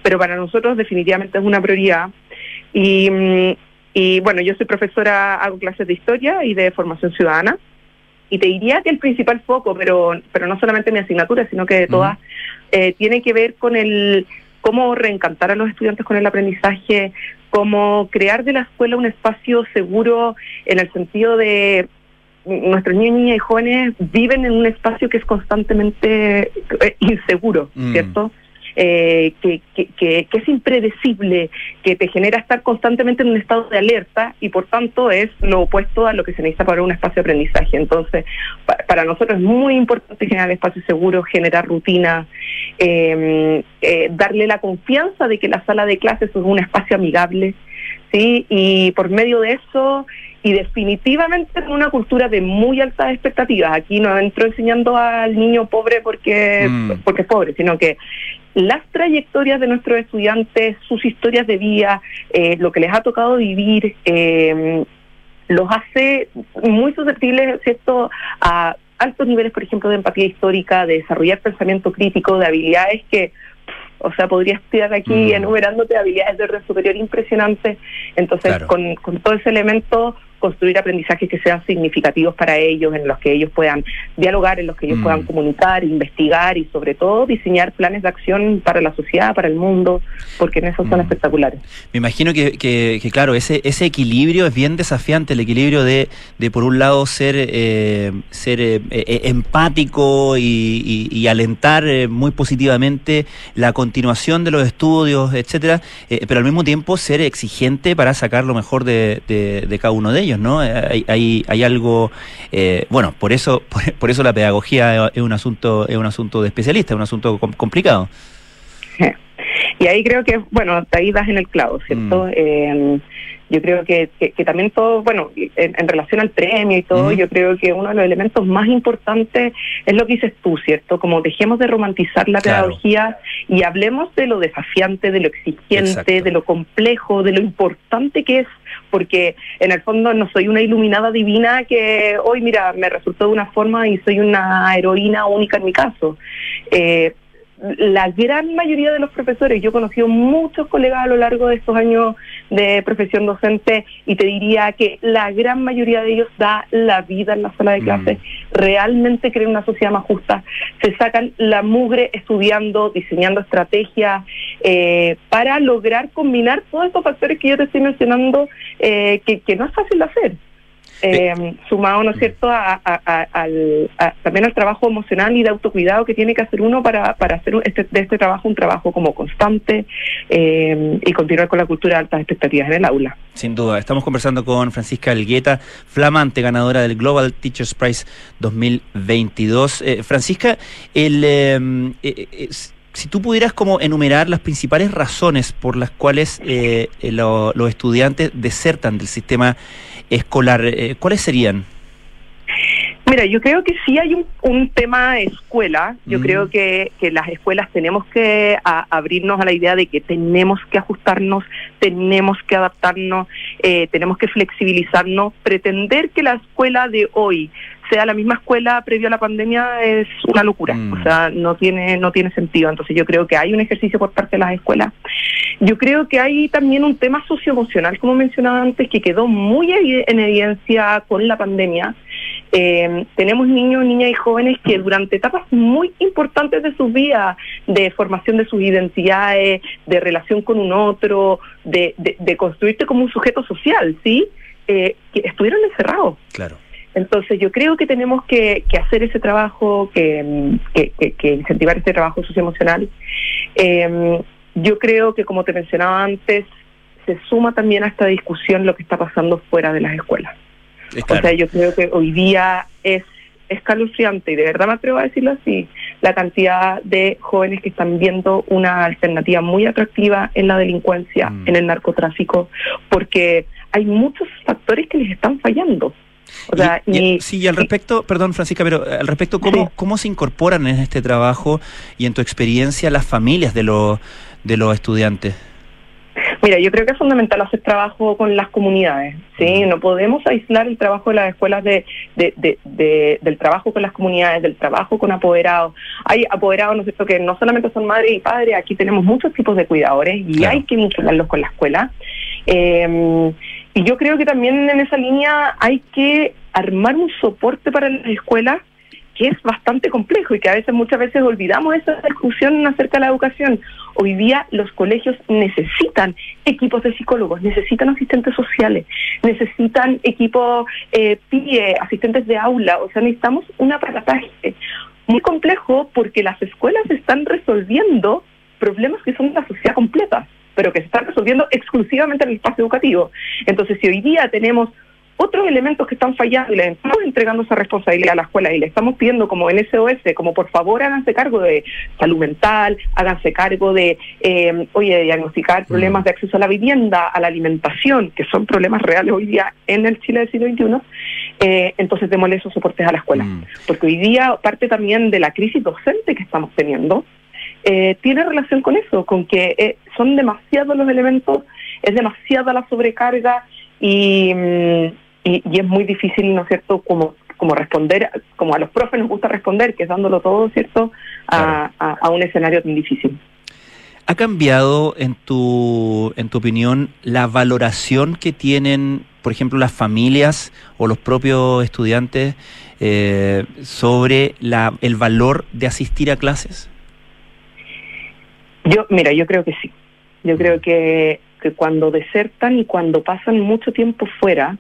pero para nosotros definitivamente es una prioridad y, mm, y bueno, yo soy profesora, hago clases de historia y de formación ciudadana y te diría que el principal foco, pero, pero no solamente mi asignatura, sino que de todas, eh, tiene que ver con el cómo reencantar a los estudiantes con el aprendizaje, cómo crear de la escuela un espacio seguro en el sentido de nuestros niños, niñas y jóvenes viven en un espacio que es constantemente eh, inseguro, Mm. ¿cierto? Eh, que, que, que, que es impredecible, que te genera estar constantemente en un estado de alerta y por tanto es lo opuesto a lo que se necesita para un espacio de aprendizaje. Entonces, pa- para nosotros es muy importante generar espacios seguros, generar rutina, eh, eh, darle la confianza de que la sala de clases es un espacio amigable, ¿sí? Y por medio de eso, y definitivamente en una cultura de muy altas expectativas, aquí no entro enseñando al niño pobre porque, Mm. porque es pobre, sino que las trayectorias de nuestros estudiantes, sus historias de vida, eh, lo que les ha tocado vivir, eh, los hace muy susceptibles, ¿cierto?, a altos niveles, por ejemplo, de empatía histórica, de desarrollar pensamiento crítico, de habilidades que, o sea, podría estudiar aquí enumerándote habilidades de orden superior impresionantes. Entonces, Claro. con, con todo ese elemento, construir aprendizajes que sean significativos para ellos, en los que ellos puedan dialogar, en los que ellos Mm. puedan comunicar, investigar y sobre todo diseñar planes de acción para la sociedad, para el mundo, porque en eso son espectaculares. Me imagino que, que- que, claro, ese, ese equilibrio es bien desafiante, el equilibrio de, de por un lado, ser, eh, ser eh, eh, empático y, y- y alentar eh, muy positivamente la continuación de los estudios, etcétera, pero al mismo tiempo ser exigente para sacar lo mejor de, de- de cada uno de ellos, ¿no? Eh, Hay, hay, hay algo, eh, bueno, por eso, por, por eso la pedagogía es un asunto, es un asunto de especialista, es un asunto com- complicado. Y ahí creo que, bueno, ahí das en el clavo, ¿cierto? Eh, yo creo que, que, que también todo, bueno, en, en relación al premio y todo, Ujú. yo creo que uno de los elementos más importantes es lo que dices tú, ¿cierto? Como dejemos de romantizar la Claro. pedagogía y hablemos de lo desafiante, de lo exigente, Exacto. de lo complejo, de lo importante que es, porque en el fondo no soy una iluminada divina que hoy, mira, me resultó de una forma y soy una heroína única en mi caso. Eh, la gran mayoría de los profesores, yo he conocido muchos colegas a lo largo de estos años de profesión docente y te diría que la gran mayoría de ellos da la vida en la sala de clases, realmente creen una sociedad más justa, se sacan la mugre estudiando, diseñando estrategias eh, para lograr combinar todos estos factores que yo te estoy mencionando eh, que, que no es fácil de hacer. Eh, sumado, ¿no es cierto?, a, a- a- al, a- también al trabajo emocional y de autocuidado que tiene que hacer uno para, para hacer este, de este trabajo un trabajo como constante eh, y continuar con la cultura de altas expectativas en el aula. Sin duda, estamos conversando con Francisca Elgueta, flamante ganadora del Global Teachers Prize 2022. Eh, Francisca, el, eh, eh, si tú pudieras como enumerar las principales razones por las cuales eh, lo- los estudiantes desertan del sistema escolar, eh, ¿cuáles serían? Mira, yo creo que sí hay un, un tema escuela. Yo Mm. creo que, que las escuelas tenemos que a- abrirnos a la idea de que tenemos que ajustarnos, tenemos que adaptarnos, eh, tenemos que flexibilizarnos. Pretender que la escuela de hoy sea la misma escuela previo a la pandemia es una locura. O sea, no tiene, no tiene sentido. Entonces yo creo que hay un ejercicio por parte de las escuelas. Yo creo que hay también un tema socioemocional, como mencionaba antes, que quedó muy en evidencia con la pandemia. Eh, tenemos niños, niñas y jóvenes que durante etapas muy importantes de sus vidas, de formación de sus identidades, de relación con un otro, de, de, de construirte como un sujeto social, ¿sí? Eh, que estuvieron encerrados. Claro. Entonces yo creo que tenemos que, que hacer ese trabajo, que, mm, que, que- que incentivar ese trabajo socioemocional. Eh, yo creo que, como te mencionaba antes, se suma también a esta discusión lo que está pasando fuera de las escuelas. Es O sea, yo creo que hoy día es escalofriante, y de verdad me atrevo a decirlo así, la cantidad de jóvenes que están viendo una alternativa muy atractiva en la delincuencia, en el narcotráfico, porque hay muchos factores que les están fallando. O sea, Y- y- ni- sí, y al respecto, perdón Francisca, pero al respecto, ¿cómo, ¿cómo se incorporan en este trabajo y en tu experiencia las familias de los, de los estudiantes? Mira, yo creo que es fundamental hacer trabajo con las comunidades, ¿sí? No podemos aislar el trabajo de las escuelas de, de- de- de- del trabajo con las comunidades, del trabajo con apoderados. Hay apoderados, ¿no es cierto?, que no solamente son madres y padres, aquí tenemos muchos tipos de cuidadores y hay que vincularlos con la escuela. Eh, y yo creo que también en esa línea hay que armar un soporte para las escuelas que es bastante complejo y que a veces muchas veces olvidamos esa discusión acerca de la educación. Hoy día los colegios necesitan equipos de psicólogos, necesitan asistentes sociales, necesitan equipos eh, PIE, asistentes de aula, o sea, necesitamos un aparataje muy complejo porque las escuelas están resolviendo problemas que son de la sociedad completa, pero que se están resolviendo exclusivamente en el espacio educativo. Entonces, si hoy día tenemos otros elementos que están fallando y le estamos entregando esa responsabilidad a la escuela y le estamos pidiendo como en SOS, como por favor háganse cargo de salud mental, háganse cargo de, eh, oye, de diagnosticar problemas de acceso a la vivienda, a la alimentación, que son problemas reales hoy día en el Chile del siglo XXI, eh, entonces démosle esos soportes a la escuela. Porque hoy día parte también de la crisis docente que estamos teniendo, eh, tiene relación con eso, con que eh, son demasiados los elementos, es demasiada la sobrecarga y, mm, y, y es muy difícil, ¿no es cierto?, como, como responder, como a los profes nos gusta responder, que es dándolo todo, ¿cierto?, a, a- a un escenario tan difícil. ¿Ha cambiado, en tu, en tu opinión, la valoración que tienen, por ejemplo, las familias o los propios estudiantes eh, sobre la, el valor de asistir a clases? Yo, mira, yo creo que sí. Yo creo que, que cuando desertan y cuando pasan mucho tiempo fuera,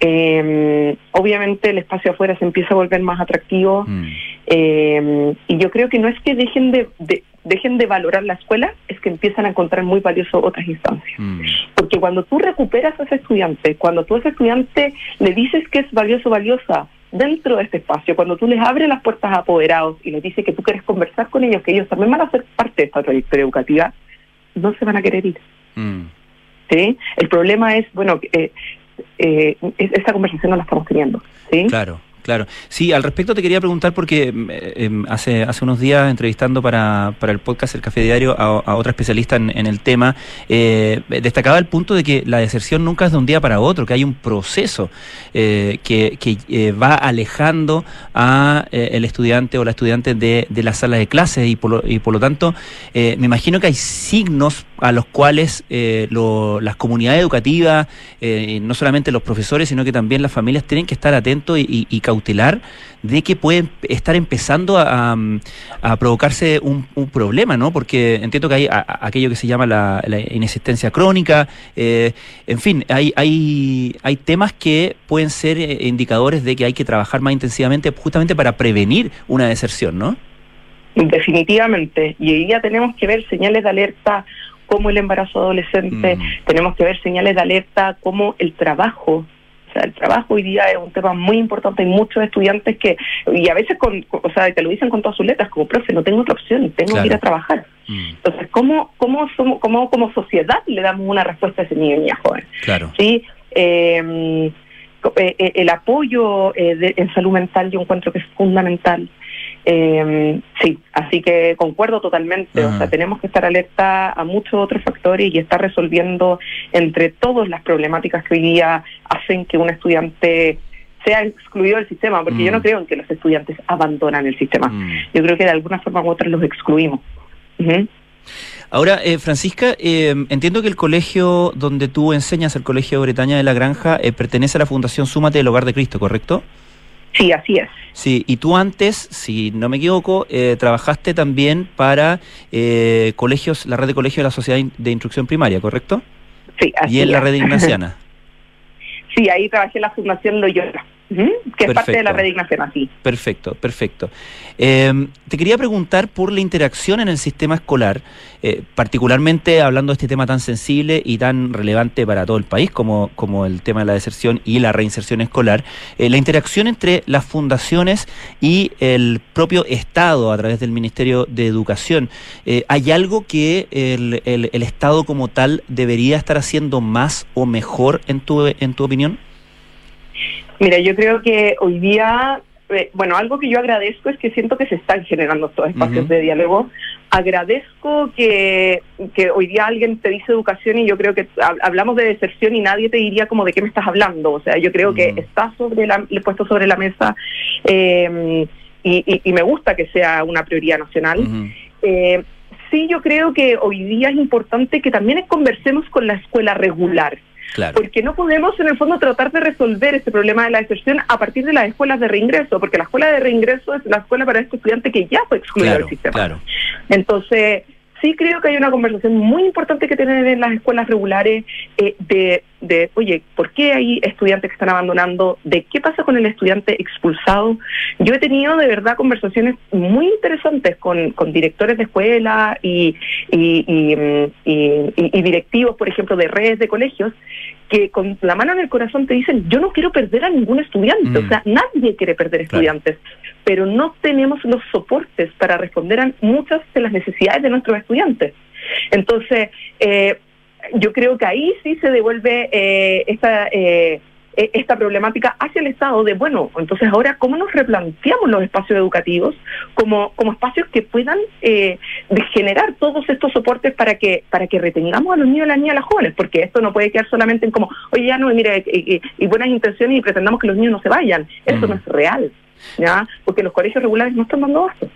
eh, obviamente el espacio afuera se empieza a volver más atractivo. eh, y yo creo que no es que dejen de, de- dejen de valorar la escuela, es que empiezan a encontrar muy valioso otras instancias. Porque cuando tú recuperas a ese estudiante, cuando tú a ese estudiante le dices que es valioso, valiosa dentro de este espacio, cuando tú les abres las puertas a apoderados y les dices que tú quieres conversar con ellos, que ellos también van a ser parte de esta trayectoria educativa, no se van a querer ir. ¿sí? El problema es, bueno, eh, eh, es- esta conversación no la estamos teniendo. ¿sí? Claro, claro. Sí, al respecto te quería preguntar porque mm, eh, em, hace, hace unos días entrevistando para, para el podcast El Café Diario a, otra especialista en, en el tema, eh, destacaba el punto de que la deserción nunca es de un día para otro, que hay un proceso eh, que, que, eh, va alejando a el estudiante o la estudiante de, de la sala de clases y por lo, y por lo tanto me imagino que hay signos a los cuales eh, lo- las comunidades educativas, eh, no solamente los profesores, sino que también las familias tienen que estar atentos y, y- cautelar de que pueden estar empezando a, a- provocarse un, un problema, ¿no? Porque entiendo que hay a- aquello que se llama la, la inexistencia crónica, eh, en fin, hay, hay, hay temas que pueden ser eh, indicadores de que hay que trabajar más intensivamente justamente para prevenir una deserción, ¿no? Definitivamente. Y hoy día tenemos que ver señales de alerta como el embarazo adolescente, tenemos que ver señales de alerta como el trabajo. O sea, el trabajo hoy día es un tema muy importante. Hay muchos estudiantes que, y a veces, con, o sea, te lo dicen con todas sus letras, como profe, no tengo otra opción, tengo Claro. que ir a trabajar. Entonces, ¿cómo, cómo, somos, cómo como sociedad le damos una respuesta a ese niño y niña joven? Claro. Sí, eh, co- eh, eh, el apoyo eh, de- en salud mental yo encuentro que es fundamental. Eh, sí, así que concuerdo totalmente. O sea, tenemos que estar alerta a muchos otros factores y estar resolviendo entre todos las problemáticas que hoy día hacen que un estudiante sea excluido del sistema, porque yo no creo en que los estudiantes abandonan el sistema. Yo creo que de alguna forma u otra los excluimos. Ahora, eh, Francisca, eh, entiendo que el colegio donde tú enseñas, el Colegio Bretaña de la Granja, eh, pertenece a la Fundación Súmate del Hogar de Cristo, ¿correcto? Sí, así es. Sí, y tú antes, si no me equivoco, eh, trabajaste también para eh, colegios, la red de colegios de la Sociedad de Instrucción Primaria, ¿correcto? Sí, así Y en la red ignaciana. Sí, ahí trabajé en la Fundación Loyola, que es parte de la Perfecto. red Ignaciana, sí. Perfecto, perfecto. Eh, te quería preguntar por la interacción en el sistema escolar, eh, particularmente hablando de este tema tan sensible y tan relevante para todo el país como, como el tema de la deserción y la reinserción escolar, eh, la interacción entre las fundaciones y el propio Estado a través del Ministerio de Educación. Eh, ¿Hay algo que el, el- el Estado como tal debería estar haciendo más o mejor en tu, en tu opinión? Mira, yo creo que hoy día, eh, bueno, algo que yo agradezco es que siento que se están generando estos espacios de diálogo. Agradezco que, que hoy día alguien te dice educación y yo creo que hab- hablamos de deserción y nadie te diría como de qué me estás hablando. O sea, yo creo que está sobre la, puesto sobre la mesa eh, y, y- y me gusta que sea una prioridad nacional. Eh, sí, yo creo que hoy día es importante que también conversemos con la escuela regular. Claro. Porque no podemos, en el fondo, tratar de resolver este problema de la deserción a partir de las escuelas de reingreso, porque la escuela de reingreso es la escuela para este estudiante que ya fue excluido Claro, del sistema. claro. Entonces, sí creo que hay una conversación muy importante que tener en las escuelas regulares eh, de, de, oye, ¿por qué hay estudiantes que están abandonando? ¿De qué pasa con el estudiante expulsado? Yo he tenido de verdad conversaciones muy interesantes con, con directores de escuela y, y, mm, directivos, por ejemplo, de redes de colegios, que con la mano en el corazón te dicen, yo no quiero perder a ningún estudiante, Mm. o sea, nadie quiere perder estudiantes, pero no tenemos los soportes para responder a muchas de las necesidades de nuestros estudiantes. Entonces, eh, yo creo que ahí sí se devuelve eh, esta, eh, e- esta problemática hacia el Estado de, bueno, entonces ahora, ¿cómo nos replanteamos los espacios educativos como, como espacios que puedan eh, generar todos estos soportes para que para que retengamos a los niños, a las niñas, a las jóvenes? Porque esto no puede quedar solamente en como, oye, ya no, mire, y, y- y buenas intenciones y pretendamos que los niños no se vayan. Eso no es real, ¿ya? Porque los colegios regulares no están dando abasto.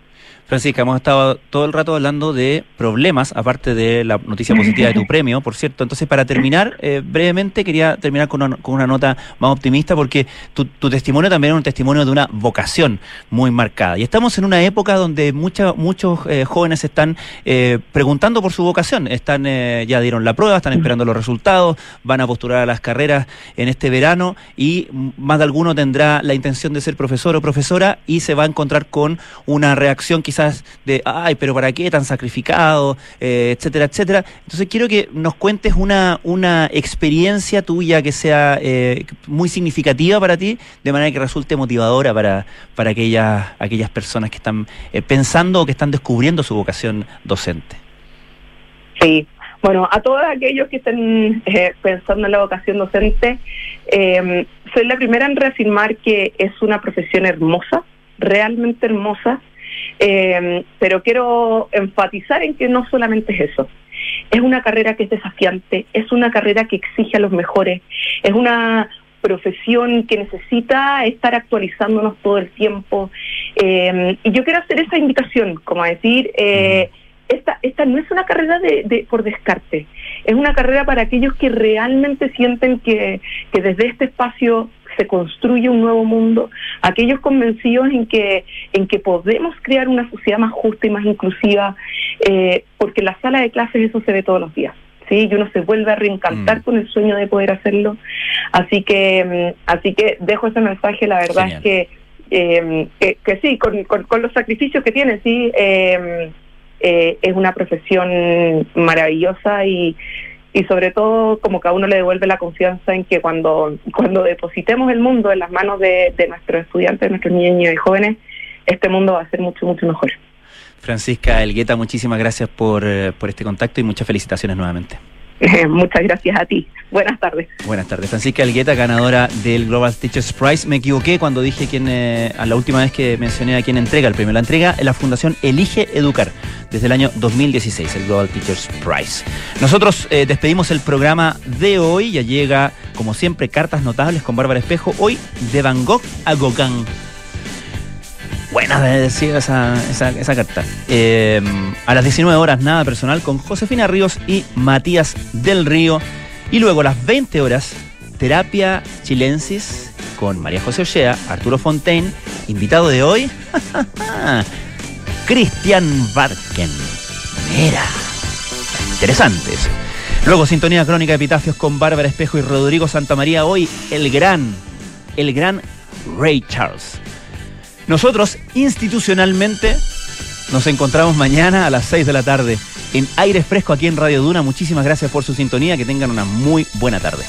Francisca, hemos estado todo el rato hablando de problemas, aparte de la noticia positiva de tu premio, por cierto. Entonces, para terminar, eh, brevemente, quería terminar con una, con una nota más optimista, porque tu, tu testimonio también es un testimonio de una vocación muy marcada. Y estamos en una época donde mucha- muchos eh, jóvenes están eh, preguntando por su vocación. Están eh, Ya dieron la prueba, están esperando los resultados, van a postular a las carreras en este verano y más de alguno tendrá la intención de ser profesor o profesora y se va a encontrar con una reacción quizás de, ay, pero ¿para qué tan sacrificado? Eh, etcétera, etcétera. Entonces quiero que nos cuentes una, una experiencia tuya que sea eh, muy significativa para ti, de manera que resulte motivadora para, para aquellas, aquellas personas que están eh, pensando o que están descubriendo su vocación docente. Sí, bueno, a todos aquellos que estén eh, pensando en la vocación docente, eh, soy la primera en reafirmar que es una profesión hermosa, realmente hermosa, eh, pero quiero enfatizar en que no solamente es eso. Es una carrera que es desafiante, es una carrera que exige a los mejores, es una profesión que necesita estar actualizándonos todo el tiempo. Eh, y yo quiero hacer esa invitación, como a decir, eh, esta, esta no es una carrera de, de- por descarte, es una carrera para aquellos que realmente sienten que, que desde este espacio se construye un nuevo mundo, aquellos convencidos en que, en que podemos crear una sociedad más justa y más inclusiva, eh, porque en la sala de clases eso se ve todos los días. Sí, y uno se vuelve a reencantar con el sueño de poder hacerlo. Así que, mm, así que dejo ese mensaje. La verdad Genial. es que, eh, que, que sí, con, con- con los sacrificios que tiene, sí, eh, eh, es una profesión maravillosa y, y sobre todo como que a uno le devuelve la confianza en que cuando, cuando depositemos el mundo en las manos de, de nuestros estudiantes, de nuestros niños y jóvenes, este mundo va a ser mucho, mucho mejor. Francisca Elgueta, muchísimas gracias por, eh, por este contacto y muchas felicitaciones nuevamente. Muchas gracias a ti. Buenas tardes. Buenas tardes. Francisca Elgueta, ganadora del Global Teachers Prize. Me equivoqué cuando dije quién, eh, a la última vez que mencioné a quién entrega el premio. La entrega en la Fundación Elige Educar desde el año 2016, el Global Teachers Prize. Nosotros eh, despedimos el programa de hoy. Ya llega, como siempre, Cartas Notables con Bárbara Espejo. Hoy de Van Gogh a Gauguin. Buena de decir esa, carta. Eh, a las 19 horas, nada personal con Josefina Ríos y Matías del Río. Y luego a las 20 horas, terapia chilensis con María José Ochea, Arturo Fontaine, invitado de hoy, Cristian Barken. Mira, interesante eso. Luego, sintonía crónica de epitafios con Bárbara Espejo y Rodrigo Santamaría. Hoy, el gran, el gran Ray Charles. Nosotros, institucionalmente, nos encontramos mañana a las 6 de la tarde en Aire Fresco aquí en Radio Duna. Muchísimas gracias por su sintonía. Que tengan una muy buena tarde.